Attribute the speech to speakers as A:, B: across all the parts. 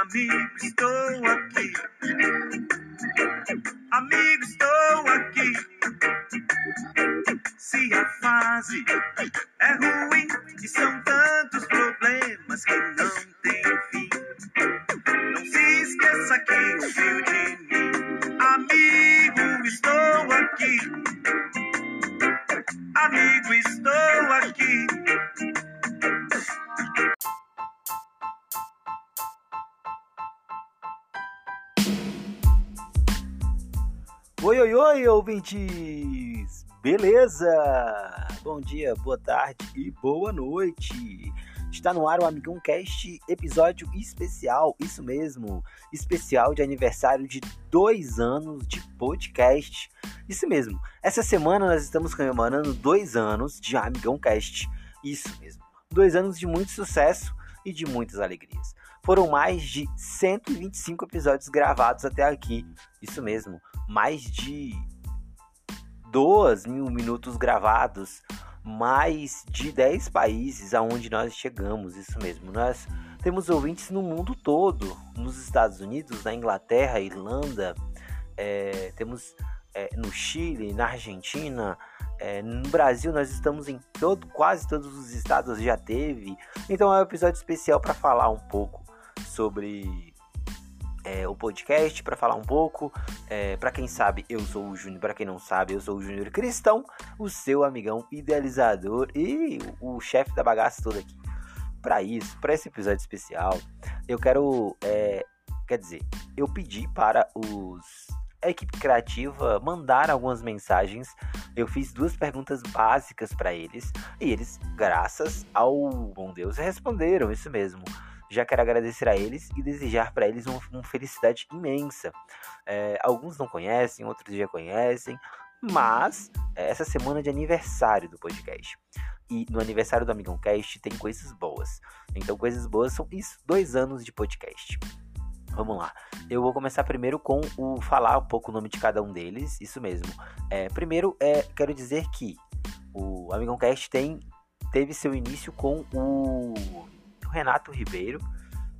A: Amigo, estou aqui. Amigo, estou aqui. Se a fase é ruim e são
B: Ouvintes! Beleza? Bom dia, boa tarde e boa noite! Está no ar o Amigão Cast, episódio especial, isso mesmo, especial de aniversário de dois anos de podcast. Isso mesmo, essa semana nós estamos comemorando dois anos de Amigão Cast. Isso mesmo, dois anos de muito sucesso e de muitas alegrias. Foram mais de 125 episódios gravados até aqui. Isso mesmo, mais de 2 mil minutos gravados, mais de 10 países aonde nós chegamos. Isso mesmo, nós temos ouvintes no mundo todo, nos Estados Unidos, na Inglaterra, Irlanda, é, temos é, no Chile, na Argentina, é, no Brasil nós estamos em todo, quase todos os estados já teve. Então é um episódio especial para falar um pouco sobre é, o podcast, para falar um pouco. É, para quem sabe, eu sou o Júnior. Para quem não sabe, eu sou o Júnior Cristão, o seu amigão idealizador e o, o chefe da bagaça toda aqui. Para isso, para esse episódio especial, eu quero, é, quer dizer, eu pedi para os a equipe criativa mandar algumas mensagens. Eu fiz duas perguntas básicas para eles e eles, graças ao bom Deus, responderam isso mesmo. Já quero agradecer a eles e desejar para eles uma, uma, felicidade imensa. É, alguns não conhecem, outros já conhecem, mas é, essa semana de aniversário do podcast. E no aniversário do Amigão Cast tem coisas boas. Então, coisas boas são isso: dois anos de podcast. Vamos lá. Eu vou começar primeiro com o falar um pouco o nome de cada um deles. Isso mesmo. É, primeiro, é, quero dizer que o Amigão Cast tem, teve seu início com o, o Renato Ribeiro.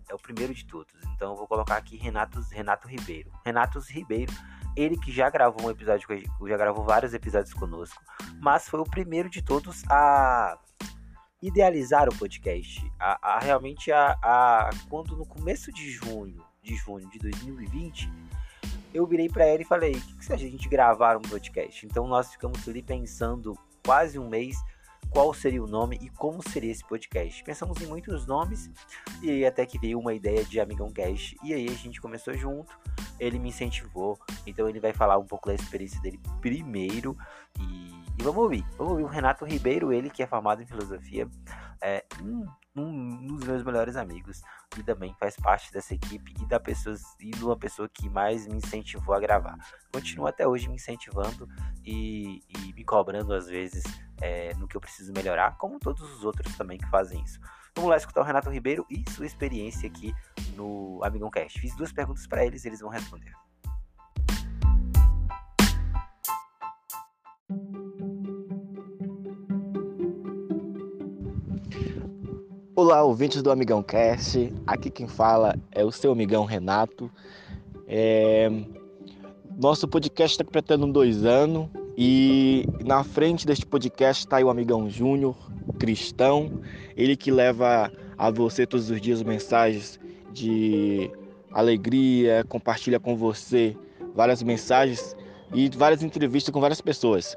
B: É o primeiro de todos. Então eu vou colocar aqui Renato, Renato Ribeiro. Renato Ribeiro, ele que já gravou um episódio, já gravou vários episódios conosco, mas foi o primeiro de todos a idealizar o podcast. A, a realmente a, a quando no começo de junho de junho de 2020, eu virei para ela e falei: o que, que se a gente gravar um podcast? Então nós ficamos ali pensando quase um mês qual seria o nome e como seria esse podcast. Pensamos em muitos nomes e até que veio uma ideia de Amigão Cast e aí a gente começou junto. Ele me incentivou, então ele vai falar um pouco da experiência dele primeiro e, e vamos ouvir. Vamos ouvir o Renato Ribeiro, ele que é formado em filosofia, é, um um dos meus melhores amigos e também faz parte dessa equipe e da pessoa e de uma pessoa que mais me incentivou a gravar. Continua até hoje me incentivando e, e me cobrando às vezes é, no que eu preciso melhorar, como todos os outros também que fazem isso. Vamos lá escutar o Renato Ribeiro e sua experiência aqui no Amigão Cast. Fiz duas perguntas para eles, eles vão responder.
C: Olá, ouvintes do Amigão Cast. Aqui quem fala é o seu amigão Renato. É... Nosso podcast está completando dois anos e na frente deste podcast está o amigão Júnior, cristão, ele que leva a você todos os dias mensagens de alegria, compartilha com você várias mensagens e várias entrevistas com várias pessoas.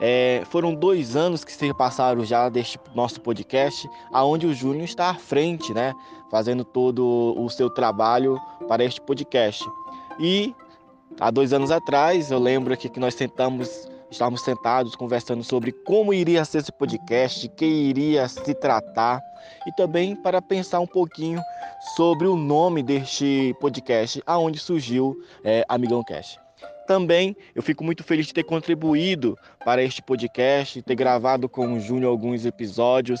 C: É, foram dois anos que se passaram já deste nosso podcast, aonde o Júnior está à frente, né, fazendo todo o seu trabalho para este podcast. E há dois anos atrás, eu lembro aqui que nós sentamos, estávamos sentados conversando sobre como iria ser esse podcast, que iria se tratar, e também para pensar um pouquinho sobre o nome deste podcast, aonde surgiu é, Amigão Cast. Também eu fico muito feliz de ter contribuído para este podcast, ter gravado com o Júnior alguns episódios.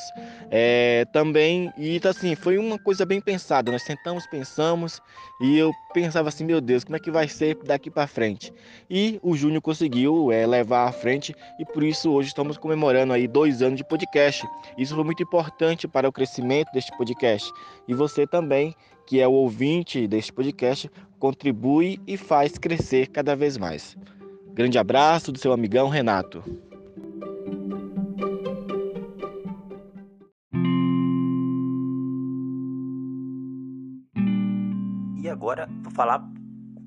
C: É, também, e assim, foi uma coisa bem pensada. Nós sentamos, pensamos, e eu pensava assim: meu Deus, como é que vai ser daqui para frente? E o Júnior conseguiu é, levar à frente, e por isso hoje estamos comemorando aí dois anos de podcast. Isso foi muito importante para o crescimento deste podcast. E você também que é o ouvinte deste podcast, contribui e faz crescer cada vez mais. Grande abraço do seu amigão Renato.
B: E agora vou falar,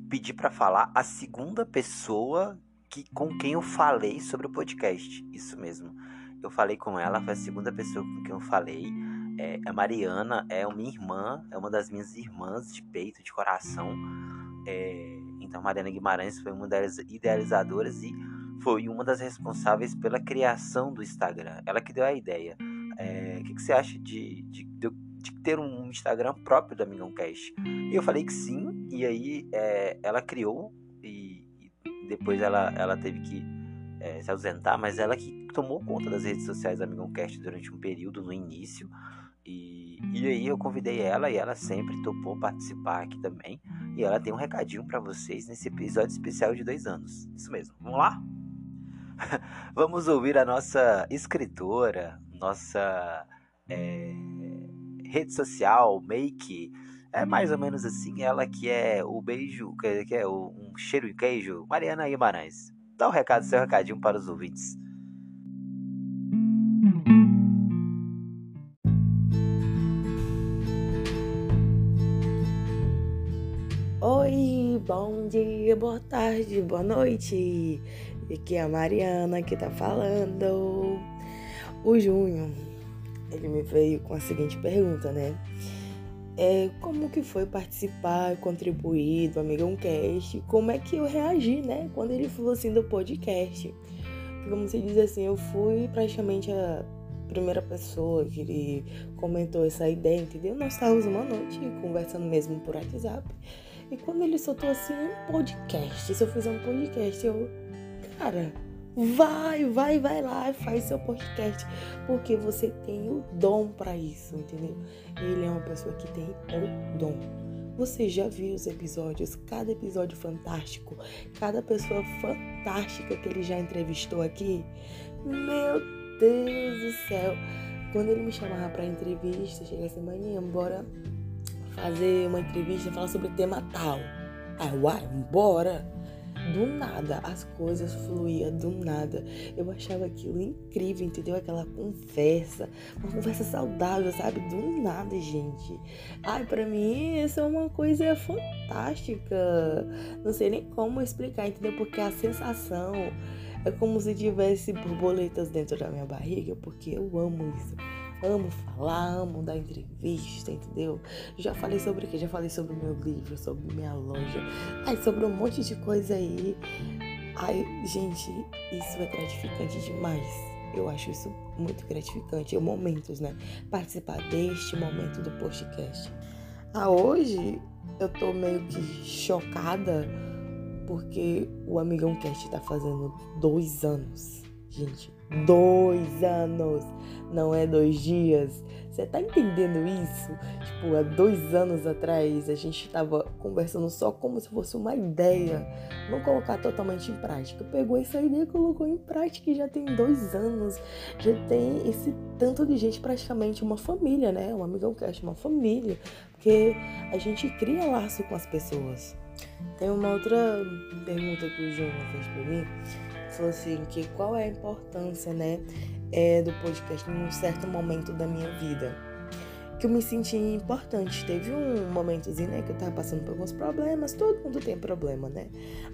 B: pedir para falar a segunda pessoa que com quem eu falei sobre o podcast. Isso mesmo. Eu falei com ela, foi a segunda pessoa com quem eu falei é, a Mariana é uma irmã, é uma das minhas irmãs de peito, de coração. É, então, Mariana Guimarães foi uma das idealizadoras e foi uma das responsáveis pela criação do Instagram. Ela que deu a ideia. É, o que, que, você acha de, de, de, de, ter um Instagram próprio da Amigão Cash? E eu falei que sim, e aí é, ela criou e, e, depois ela, ela teve que é, se ausentar, mas ela que tomou conta das redes sociais da Amigão Cast durante um período no início. E, e aí eu convidei ela e ela sempre topou participar aqui também. E ela tem um recadinho para vocês nesse episódio especial de dois anos. Isso mesmo. Vamos lá? Vamos ouvir a nossa escritora, nossa é, rede social, make. É mais ou menos assim, ela que é o beijo, que é o, um cheiro de queijo, Mariana Guimarães. Dá o um recado, seu recadinho para os ouvintes.
D: Bom dia, boa tarde, boa noite. Aqui é a Mariana que tá falando. O Junho, ele me veio com a seguinte pergunta, né? É, como que foi participar, contribuir do Amigão Cast? Como é que eu reagi, né? Quando ele falou assim do podcast. Como se diz assim, eu fui praticamente a primeira pessoa que ele comentou essa ideia, entendeu? Nós estávamos uma noite conversando mesmo por WhatsApp. E quando ele soltou assim um podcast, se eu fizer um podcast, eu, cara, vai, vai, vai lá e faz seu podcast, porque você tem o dom para isso, entendeu? Ele é uma pessoa que tem o dom. Você já viu os episódios, cada episódio fantástico, cada pessoa fantástica que ele já entrevistou aqui? Meu Deus do céu! Quando ele me chamava para entrevista, chega assim, manhã, bora fazer uma entrevista, falar sobre o tema tal. Aí, uai, bora! Do nada, as coisas fluíam do nada. Eu achava aquilo incrível, entendeu? Aquela conversa, uma conversa saudável, sabe? Do nada, gente. Ai, para mim, isso é uma coisa fantástica. Não sei nem como explicar, entendeu? Porque a sensação é como se tivesse borboletas dentro da minha barriga, porque eu amo isso amo falar, amo dar entrevista, entendeu? Já falei sobre o quê? Já falei sobre o meu livro, sobre minha loja, ai, sobre um monte de coisa aí. Ai, gente, isso é gratificante demais. Eu acho isso muito gratificante. É momentos, né? Participar deste momento do podcast. Ah, hoje eu tô meio que chocada porque o Amigão Cast tá fazendo dois anos. Gente, dois anos não é dois dias. Você tá entendendo isso? Tipo, há dois anos atrás a gente tava conversando só como se fosse uma ideia, não colocar totalmente em prática. Pegou essa ideia colocou em prática e já tem dois anos, já tem esse tanto de gente, praticamente uma família, né? Um amigão cast, uma família, porque a gente cria laço com as pessoas. Tem uma outra pergunta que o João fez pra mim, falou assim, que qual é a importância, né, é, do podcast em um certo momento da minha vida. Que eu me senti importante. Teve um momentozinho, né, que eu tava passando por alguns problemas, todo mundo tem problema, né?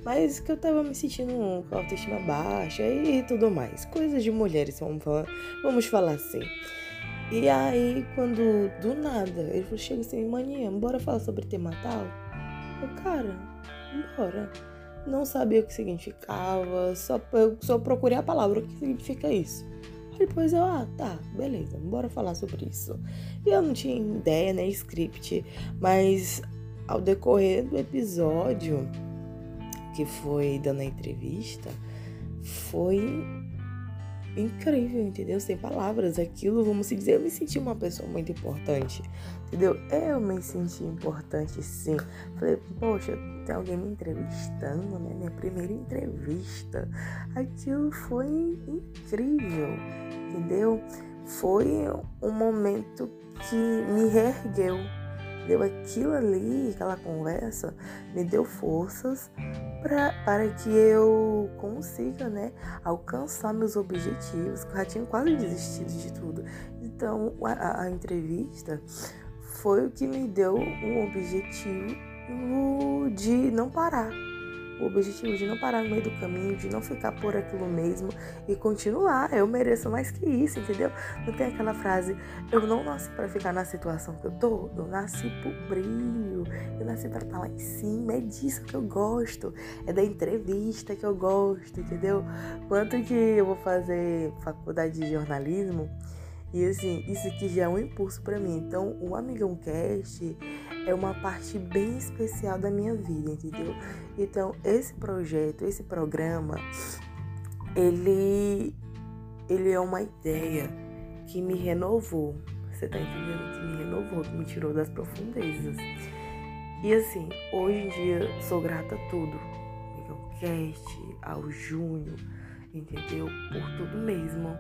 D: Mas que eu tava me sentindo com autoestima baixa e tudo mais. Coisas de mulheres, vamos falar, vamos falar assim. E aí, quando do nada, ele falou: chega assim, manhã, bora falar sobre tema tal? Eu, cara, bora. Não sabia o que significava, só, eu só procurei a palavra, o que significa isso. Depois eu, ah, tá, beleza, bora falar sobre isso. E eu não tinha ideia, né, script, mas ao decorrer do episódio, que foi dando a entrevista foi incrível, entendeu? Sem palavras. Aquilo, vamos dizer, eu me senti uma pessoa muito importante, entendeu? Eu me senti importante, sim. Falei, poxa, tem alguém me entrevistando, né? Minha primeira entrevista. Aquilo foi incrível, entendeu? Foi um momento que me reergueu deu aquilo ali, aquela conversa, me deu forças pra, para que eu consiga, né, alcançar meus objetivos, eu já tinha quase desistido de tudo. Então, a, a entrevista foi o que me deu um objetivo de não parar o objetivo de não parar no meio do caminho, de não ficar por aquilo mesmo e continuar. Eu mereço mais que isso, entendeu? Não tem aquela frase, eu não nasci para ficar na situação que eu tô, eu nasci pro brilho, eu nasci para estar lá em cima, é disso que eu gosto, é da entrevista que eu gosto, entendeu? Quanto que eu vou fazer faculdade de jornalismo, e assim, isso aqui já é um impulso para mim. Então, o Amigão Cast é uma parte bem especial da minha vida, entendeu? Então, esse projeto, esse programa, ele ele é uma ideia que me renovou. Você tá entendendo? Que me renovou, que me tirou das profundezas. E assim, hoje em dia sou grata a tudo. Amigão Cast, ao Júnior, entendeu? Por tudo mesmo.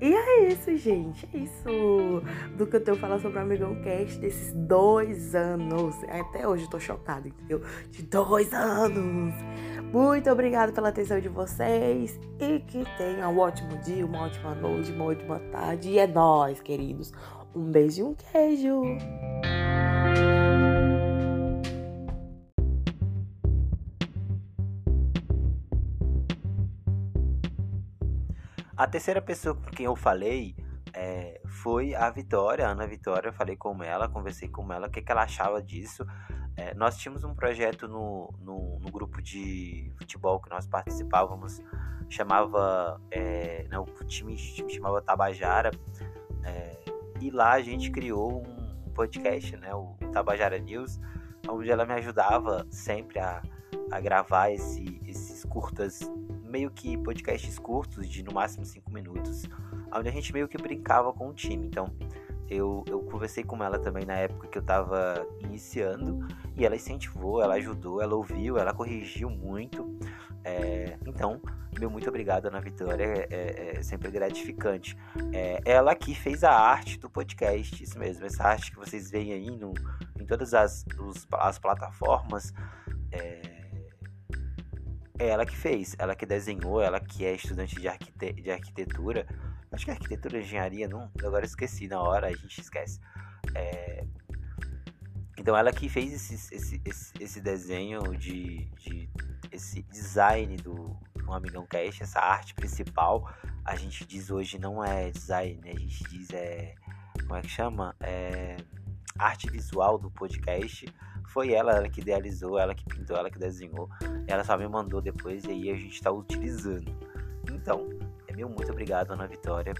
D: E é isso, gente. É isso do que eu tenho falar sobre o Amigão Cast desses dois anos. Até hoje eu tô chocada, entendeu? De dois anos. Muito obrigada pela atenção de vocês. E que tenham um ótimo dia, uma ótima noite, uma ótima tarde. E é nóis, queridos. Um beijo e um queijo.
B: A terceira pessoa com quem eu falei é, foi a Vitória, a Ana Vitória. Eu falei com ela, conversei com ela, o que, que ela achava disso. É, nós tínhamos um projeto no, no, no, grupo de futebol que nós participávamos, chamava. É, né, o time, time, chamava Tabajara, é, e lá a gente criou um podcast, né, o Tabajara News, onde ela me ajudava sempre a, a gravar esse, esses curtas meio que podcasts curtos, de no máximo 5 minutos, onde a gente meio que brincava com o time. Então, eu, eu conversei com ela também na época que eu tava iniciando, e ela incentivou, ela ajudou, ela ouviu, ela corrigiu muito. É, então, meu muito obrigado, Ana Vitória, é, é, é sempre gratificante. É, ela que fez a arte do podcast, isso mesmo, essa arte que vocês veem aí no, em todas as, os, as plataformas. É, é ela que fez, ela que desenhou, ela que é estudante de, arquite de arquitetura. Acho que é arquitetura engenharia, não, agora esqueci na hora, a gente esquece. É... Então ela que fez esse, esse, esse, esse desenho de, de, esse design do, do Amigão Cast, essa arte principal, a gente diz hoje não é design, né? a gente diz é como é que chama? É arte visual do podcast foi ela, ela que idealizou, ela que pintou, ela que desenhou. Ela só me mandou depois e aí a gente está utilizando. Então, é meu muito obrigado, Ana Vitória,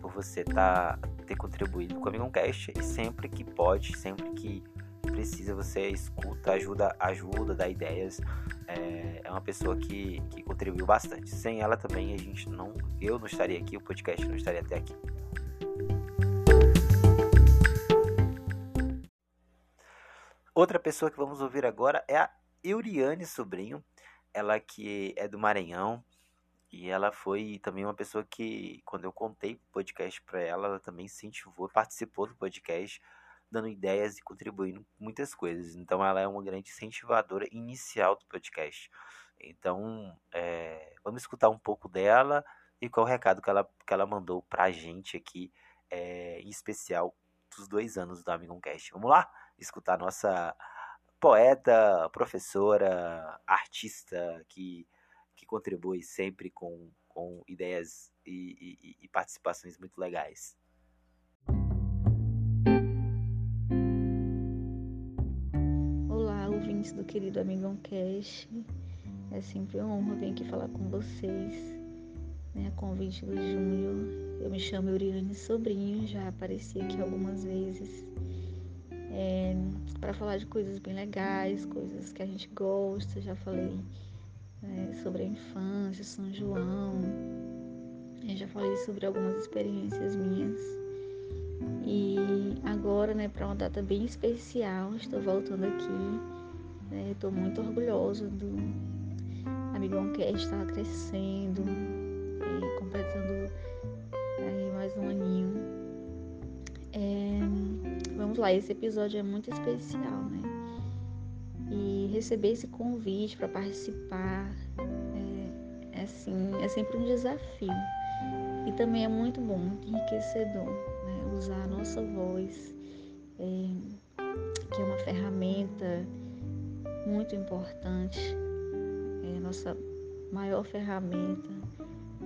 B: por você tá, ter contribuído com o Cast e sempre que pode, sempre que precisa, você escuta, ajuda, ajuda, dá ideias. É, é uma pessoa que, que contribuiu bastante. Sem ela também a gente não, eu não estaria aqui, o podcast não estaria até aqui. Outra pessoa que vamos ouvir agora é a Euriane Sobrinho, ela que é do Maranhão. E ela foi também uma pessoa que, quando eu contei o podcast para ela, ela também incentivou, participou do podcast, dando ideias e contribuindo muitas coisas. Então, ela é uma grande incentivadora inicial do podcast. Então, é, vamos escutar um pouco dela e qual o recado que ela, que ela mandou para a gente aqui, é, em especial dos dois anos do Amigão Cast. Vamos lá? Escutar nossa poeta, professora, artista que, que contribui sempre com, com ideias e, e, e participações muito legais.
E: Olá, ouvintes do querido Amigão Cash. É sempre uma honra vir aqui falar com vocês, né, convite do Júnior. Eu me chamo Euriane Sobrinho, já apareci aqui algumas vezes é, para falar de coisas bem legais, coisas que a gente gosta. Já falei né, sobre a infância, São João. Eu já falei sobre algumas experiências minhas. E agora, né, para uma data bem especial, estou voltando aqui. Né, estou muito orgulhosa do Amigão que está crescendo e completando lá, esse episódio é muito especial, né? E receber esse convite para participar é, é, assim, é sempre um desafio. E também é muito bom, muito enriquecedor, né? usar a nossa voz, é, que é uma ferramenta muito importante, é a nossa maior ferramenta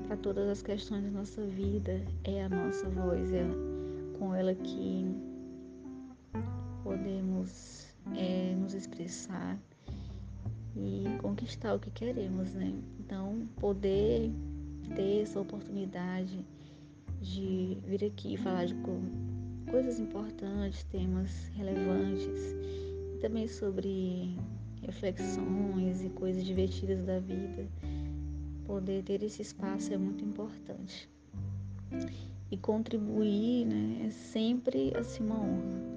E: para todas as questões da nossa vida é a nossa voz, é com ela que podemos é, nos expressar e conquistar o que queremos, né? Então, poder ter essa oportunidade de vir aqui falar de coisas importantes, temas relevantes, e também sobre reflexões e coisas divertidas da vida, poder ter esse espaço é muito importante. E contribuir né, é sempre assim uma honra.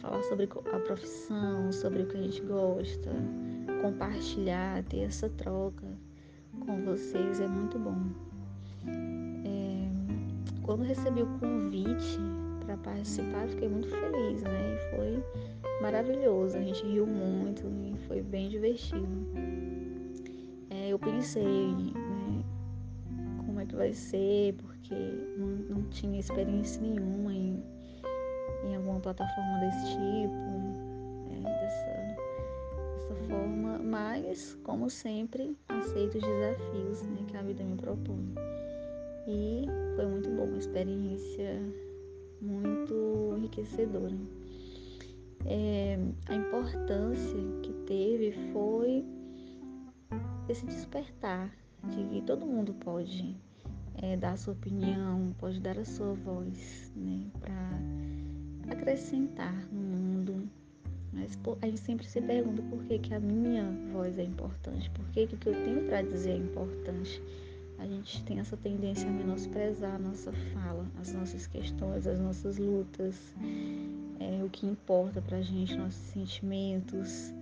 E: Falar sobre a profissão, sobre o que a gente gosta, compartilhar, ter essa troca com vocês é muito bom. É, quando recebi o convite para participar, fiquei muito feliz, né? E foi maravilhoso, a gente riu muito e foi bem divertido. É, eu pensei, né, como é que vai ser, porque não, não tinha experiência nenhuma em, em alguma plataforma desse tipo, é, dessa, dessa forma, mas, como sempre, aceito os desafios né, que a vida me propõe. E foi muito bom, uma experiência muito enriquecedora. É, a importância que teve foi esse despertar de que todo mundo pode é, dar a sua opinião, pode dar a sua voz, né, para acrescentar no mundo. Mas a gente sempre se pergunta por que, que a minha voz é importante, por que, que o que eu tenho para dizer é importante a gente tem essa tendência a menosprezar a nossa fala, as nossas questões, as nossas lutas, é, o que importa pra gente, nossos sentimentos,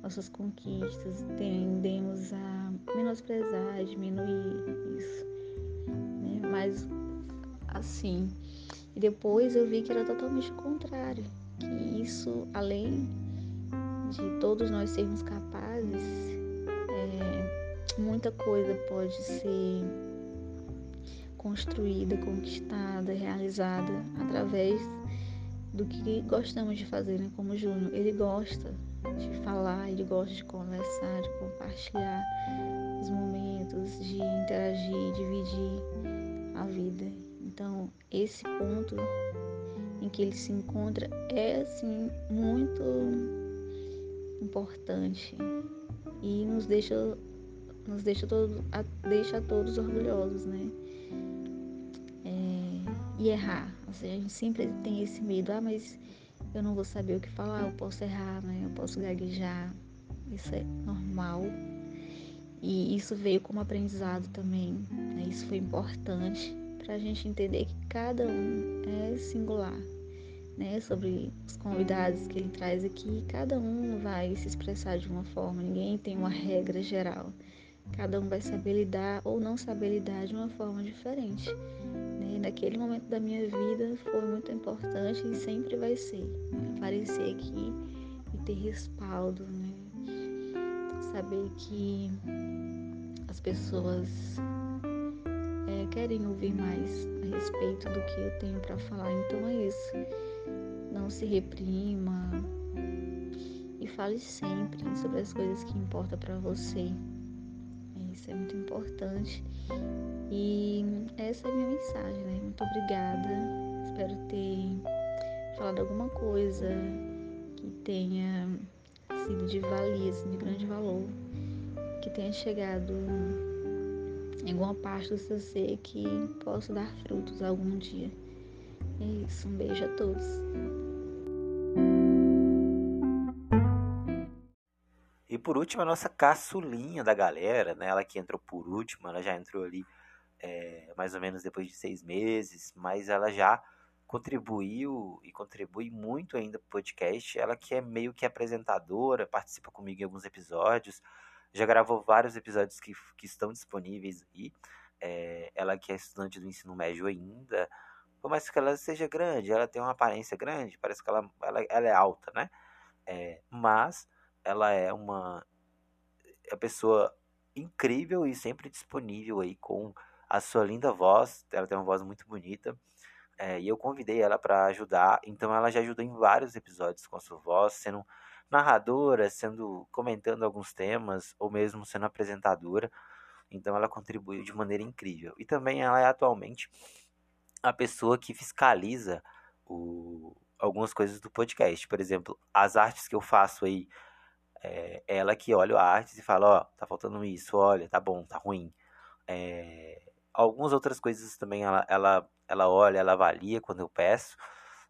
E: nossas conquistas, tendemos a menosprezar, diminuir isso. Né? Mas assim, e depois eu vi que era totalmente o contrário, que isso, além de todos nós sermos capazes, é, muita coisa pode ser construída, conquistada, realizada através do que gostamos de fazer, né? Como o Júnior, ele gosta de falar, ele gosta de conversar, de compartilhar os momentos, de interagir, dividir a vida. Então, esse ponto em que ele se encontra é assim muito importante e nos deixa nos deixa, todo, a, deixa todos orgulhosos, né? É, e errar. Assim, a gente sempre tem esse medo, ah, mas eu não vou saber o que falar, eu posso errar, né? Eu posso gaguejar. Isso é normal. E isso veio como aprendizado também. Né? Isso foi importante para a gente entender que cada um é singular. Né? Sobre os convidados que ele traz aqui, cada um vai se expressar de uma forma, ninguém tem uma regra geral. Cada um vai saber lidar ou não saber lidar de uma forma diferente. Né? Naquele momento da minha vida foi muito importante e sempre vai ser. Aparecer aqui e ter respaldo, né? saber que as pessoas é, querem ouvir mais a respeito do que eu tenho para falar. Então é isso. Não se reprima e fale sempre sobre as coisas que importam para você isso é muito importante. E essa é a minha mensagem, né? Muito obrigada. Espero ter falado alguma coisa que tenha sido de valia, assim, de grande valor, que tenha chegado alguma parte do seu ser que possa dar frutos algum dia. É isso, um beijo a todos.
B: por último, a nossa caçulinha da galera, né? Ela que entrou por último, ela já entrou ali é, mais ou menos depois de seis meses, mas ela já contribuiu e contribui muito ainda para o podcast. Ela que é meio que apresentadora, participa comigo em alguns episódios, já gravou vários episódios que, que estão disponíveis aí. É, ela que é estudante do ensino médio ainda, por mais que ela seja grande, ela tem uma aparência grande, parece que ela, ela, ela é alta, né? É, mas ela é uma é pessoa incrível e sempre disponível aí com a sua linda voz. Ela tem uma voz muito bonita. É, e eu convidei ela para ajudar. Então ela já ajudou em vários episódios com a sua voz, sendo narradora, sendo comentando alguns temas ou mesmo sendo apresentadora. Então ela contribuiu de maneira incrível. E também ela é atualmente a pessoa que fiscaliza o, algumas coisas do podcast. Por exemplo, as artes que eu faço aí, é ela que olha a arte e fala, ó, oh, tá faltando isso, olha, tá bom, tá ruim. É, algumas outras coisas também ela, ela, ela olha, ela avalia quando eu peço.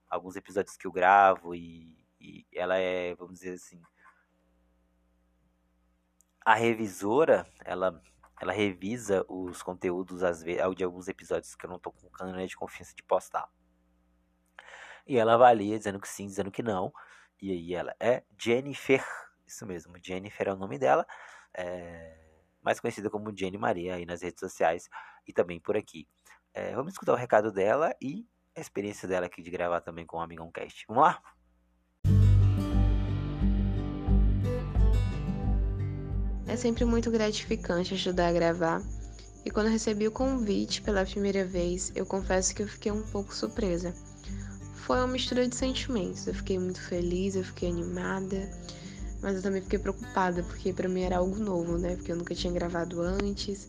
B: Alguns episódios que eu gravo e, e ela é, vamos dizer assim, a revisora, ela ela revisa os conteúdos às vezes, de alguns episódios que eu não tô com câmera de confiança de postar. E ela avalia dizendo que sim, dizendo que não. E aí ela é Jennifer, isso mesmo, Jennifer é o nome dela, é, mais conhecida como Jenny Maria aí nas redes sociais e também por aqui. É, vamos escutar o recado dela e a experiência dela aqui de gravar também com o Amigão Cast. Vamos lá?
F: É sempre muito gratificante ajudar a gravar. E quando recebi o convite pela primeira vez, eu confesso que eu fiquei um pouco surpresa. Foi uma mistura de sentimentos. Eu fiquei muito feliz, eu fiquei animada, mas eu também fiquei preocupada, porque para mim era algo novo, né? Porque eu nunca tinha gravado antes.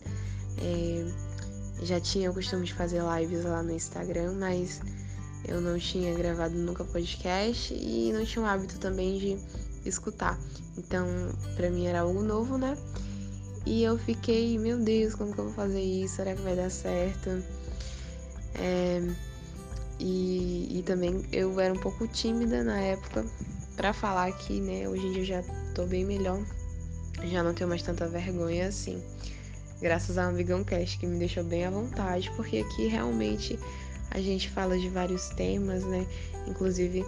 F: É... Já tinha o costume de fazer lives lá no Instagram, mas eu não tinha gravado nunca podcast e não tinha o hábito também de escutar. Então, para mim era algo novo, né? E eu fiquei, meu Deus, como que eu vou fazer isso? Será que vai dar certo? É, e, e também eu era um pouco tímida na época para falar aqui, né? Hoje em dia eu já tô bem melhor, já não tenho mais tanta vergonha assim. Graças ao Amigão Cast que me deixou bem à vontade, porque aqui realmente a gente fala de vários temas, né? Inclusive,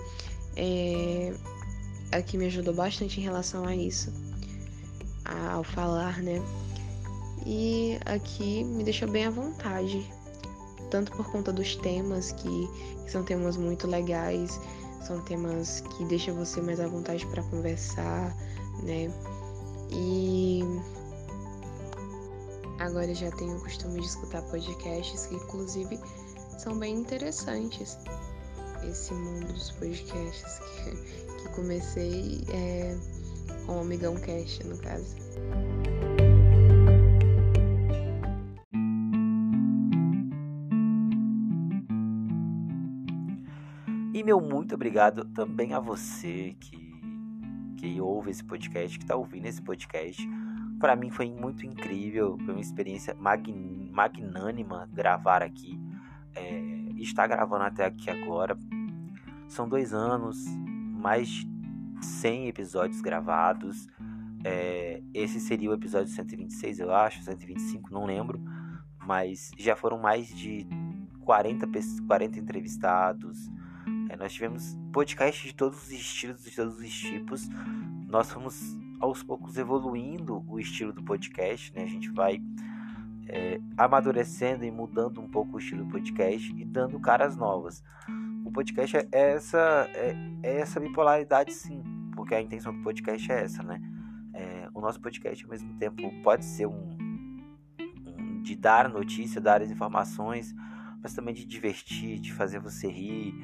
F: é, aqui me ajudou bastante em relação a isso, ao falar, né? E aqui me deixou bem à vontade, tanto por conta dos temas, que, que são temas muito legais, são temas que deixam você mais à vontade para conversar, né? E agora já tenho o costume de escutar podcasts que, inclusive, são bem interessantes. Esse mundo dos podcasts que, que comecei é, com o Amigão Cast, no caso.
B: E meu muito obrigado também a você que, que ouve esse podcast, que está ouvindo esse podcast. Para mim foi muito incrível, foi uma experiência magnânima gravar aqui. É, estar gravando até aqui agora. São dois anos, mais de 100 episódios gravados. É, esse seria o episódio 126, eu acho, 125, não lembro. Mas já foram mais de 40, 40 entrevistados. É, nós tivemos podcasts de todos os estilos, de todos os tipos. Nós fomos aos poucos evoluindo o estilo do podcast, né? A gente vai é, amadurecendo e mudando um pouco o estilo do podcast e dando caras novas podcast é essa, é, é, essa bipolaridade, sim, porque a intenção do podcast é essa, né? É, o nosso podcast, ao mesmo tempo, pode ser um, um, de dar notícia, dar as informações, mas também de divertir, de fazer você rir.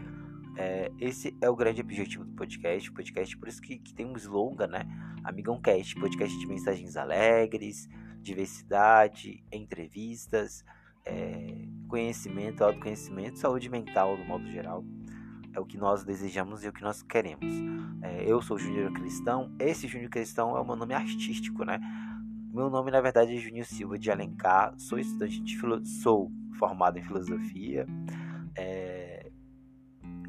B: É, esse é o grande objetivo do podcast. Podcast, por isso que, que tem um slogan, né? Amigão Cast, podcast de mensagens alegres, diversidade, entrevistas é, conhecimento, autoconhecimento, saúde mental no modo geral. É o que nós desejamos e o que nós queremos. É, eu sou Júnior Cristão, esse Júnior Cristão é o meu nome artístico, né? Meu nome, na verdade, é Júnior Silva de Alencar, sou estudante de filo... sou formado em filosofia. É...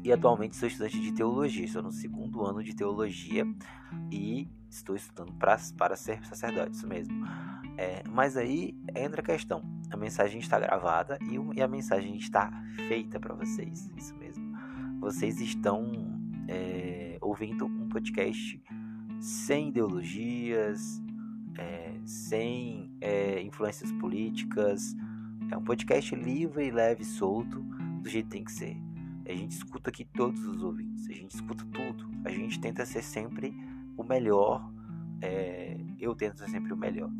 B: e atualmente sou estudante de teologia. Estou no segundo ano de teologia e estou estudando pra, para ser sacerdote, isso mesmo. É, mas aí entra a questão: a mensagem está gravada e, e a mensagem está feita para vocês, isso mesmo. Vocês estão é, ouvindo um podcast sem ideologias, é, sem é, influências políticas. É um podcast livre, leve, solto, do jeito que tem que ser. A gente escuta aqui todos os ouvintes, a gente escuta tudo. A gente tenta ser sempre o melhor. Eu tento ser sempre o melhor.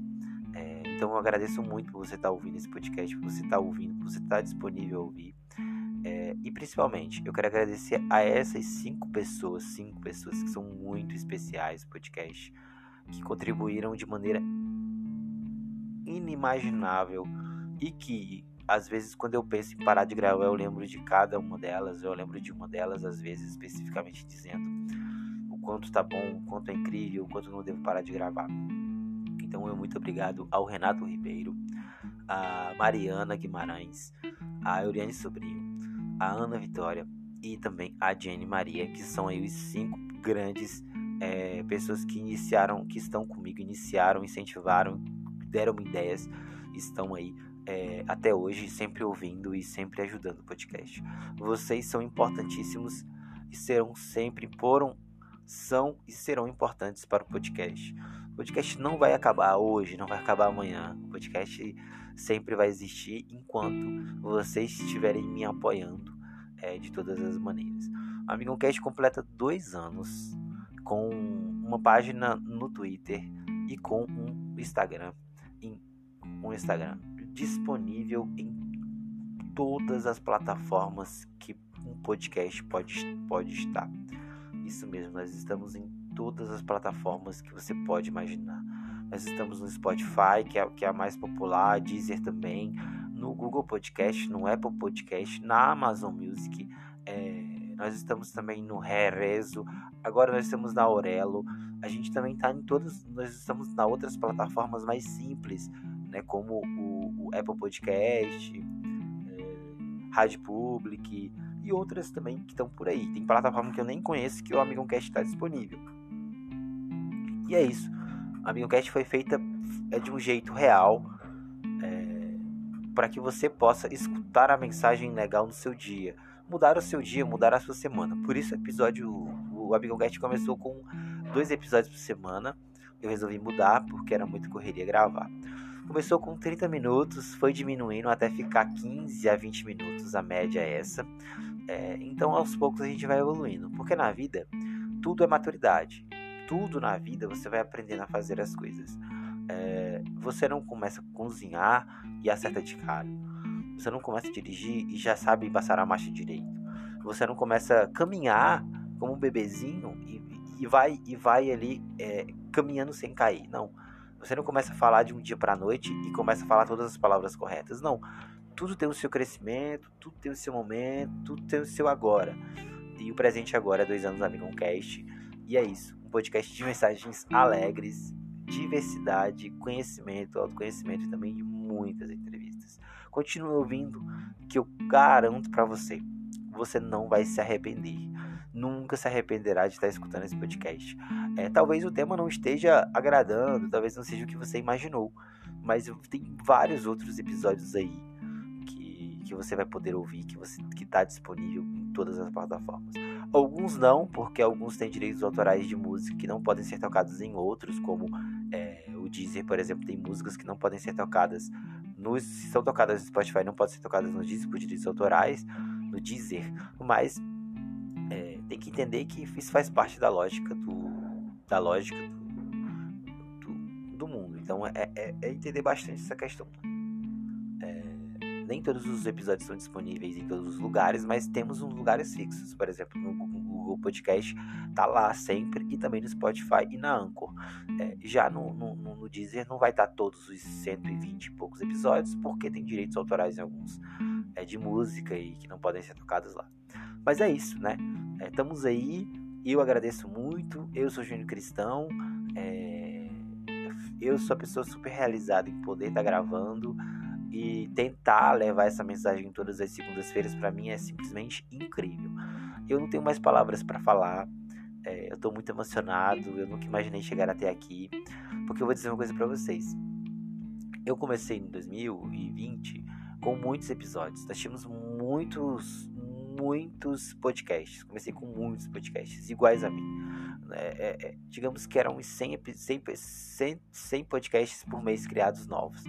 B: Então eu agradeço muito por você estar tá ouvindo esse podcast, por você estar tá ouvindo, por você estar tá disponível a ouvir. É, e principalmente, eu quero agradecer a essas cinco pessoas, cinco pessoas que são muito especiais podcast, que contribuíram de maneira inimaginável e que às vezes quando eu penso em parar de gravar, eu lembro de cada uma delas, eu lembro de uma delas às vezes especificamente dizendo o quanto tá bom, o quanto é incrível, o quanto não devo parar de gravar. Então, eu muito obrigado ao Renato Ribeiro, a Mariana Guimarães, a Euriane Sobrinho, a Ana Vitória e também a Jenny Maria, que são aí os cinco grandes é, pessoas que iniciaram, que estão comigo, iniciaram, incentivaram, deram ideias, estão aí é, até hoje, sempre ouvindo e sempre ajudando o podcast. Vocês são importantíssimos e serão sempre, foram, são e serão importantes para o podcast. O podcast não vai acabar hoje, não vai acabar amanhã. O podcast sempre vai existir enquanto vocês estiverem me apoiando é, de todas as maneiras. O Amigão Cast completa dois anos com uma página no Twitter e com um Instagram, em um Instagram disponível em todas as plataformas que um podcast pode, pode estar. Isso mesmo, nós estamos em todas as plataformas que você pode imaginar. Nós estamos no Spotify, que é, que é a mais popular, Deezer também, no Google Podcast, no Apple Podcast, na Amazon Music. É, nós estamos também no Rerezo, agora nós estamos na Aurelo. A gente também está em todos, nós estamos na outras plataformas mais simples, né, como o, o Apple Podcast, é, Rádio Public e outras também que estão por aí. Tem plataforma que eu nem conheço que o Amigão Cast está disponível. E é isso. A AmigãoCast foi feita é de um jeito real é, para que você possa escutar a mensagem legal no seu dia. Mudar o seu dia, mudar a sua semana. Por isso o episódio, o AmigãoCast começou com dois episódios por semana. Eu resolvi mudar porque era muito correria gravar. Começou com 30 minutos, foi diminuindo até ficar 15 a 20 minutos, a média é essa. É, então aos poucos a gente vai evoluindo, porque na vida tudo é maturidade tudo na vida você vai aprendendo a fazer as coisas. É, você não começa a cozinhar e acerta de cara. Você não começa a dirigir e já sabe passar a marcha direito. Você não começa a caminhar como um bebezinho e, e vai e vai ali é, caminhando sem cair. Não. Você não começa a falar de um dia para a noite e começa a falar todas as palavras corretas. Não. Tudo tem o seu crescimento, tudo tem o seu momento, tudo tem o seu agora. E o presente agora é dois anos Amigão Cast. E é isso podcast de mensagens alegres, diversidade, conhecimento, autoconhecimento e também de muitas entrevistas. Continue ouvindo, que eu garanto para você, você não vai se arrepender. Nunca se arrependerá de estar escutando esse podcast. É, talvez o tema não esteja agradando, talvez não seja o que você imaginou, mas tem vários outros episódios aí que, que você vai poder ouvir, que está disponível todas as plataformas. Alguns não, porque alguns têm direitos autorais de música que não podem ser tocados em outros, como é, o Deezer, por exemplo, tem músicas que não podem ser tocadas nos, se são tocadas no Spotify, não podem ser tocadas no Deezer por direitos autorais, no Deezer, mas é, tem que entender que isso faz parte da lógica do, da lógica do, do, do mundo. Então é, é, é entender bastante essa questão nem todos os episódios são disponíveis em todos os lugares, mas temos uns lugares fixos. Por exemplo, no Google Podcast tá lá sempre e também no Spotify e na Anchor. É, já no, no, no, Deezer não vai estar tá todos os 120 e poucos episódios, porque tem direitos autorais em alguns é, de música e que não podem ser tocados lá. Mas é isso, né? É, estamos aí. Eu agradeço muito. Eu sou Júnior Cristão. É, eu sou a pessoa super realizada em poder estar tá gravando e tentar levar essa mensagem todas as segundas-feiras para mim é simplesmente incrível. Eu não tenho mais palavras para falar. É, eu estou muito emocionado. Eu nunca imaginei chegar até aqui. Porque eu vou dizer uma coisa para vocês. Eu comecei em 2020 com muitos episódios. Nós tínhamos muitos, muitos podcasts. Comecei com muitos podcasts iguais a mim. É, é, é digamos que eram 100, 100, 100, 100 podcasts por mês criados novos.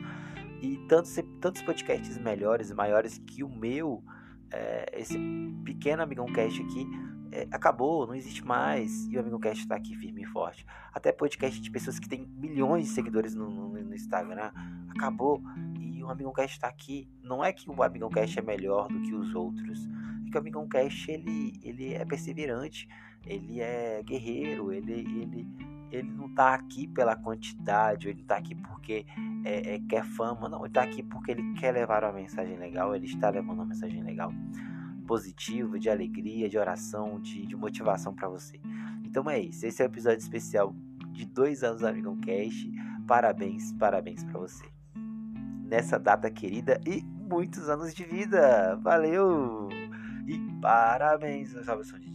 B: E tantos, tantos podcasts melhores e maiores que o meu, é, esse pequeno Amigão Cast aqui, é, acabou, não existe mais. E o Amigão Cast está aqui firme e forte. Até podcast de pessoas que têm milhões de seguidores no, no, no Instagram acabou. E o Amigão Cast está aqui. Não é que o Amigão Cast é melhor do que os outros. É que o Amigão Cast ele, ele é perseverante, ele é guerreiro, ele, ele, ele não está aqui pela quantidade, ele está aqui porque é, é, quer fama, não, ele está aqui porque ele quer levar uma mensagem legal, ele está levando uma mensagem legal, positiva, de alegria, de oração, de, de motivação para você. Então é isso, esse é o episódio especial de dois anos do Amigão Cash. Parabéns, parabéns para você. Nessa data querida e muitos anos de vida. Valeu! E parabéns, salvação de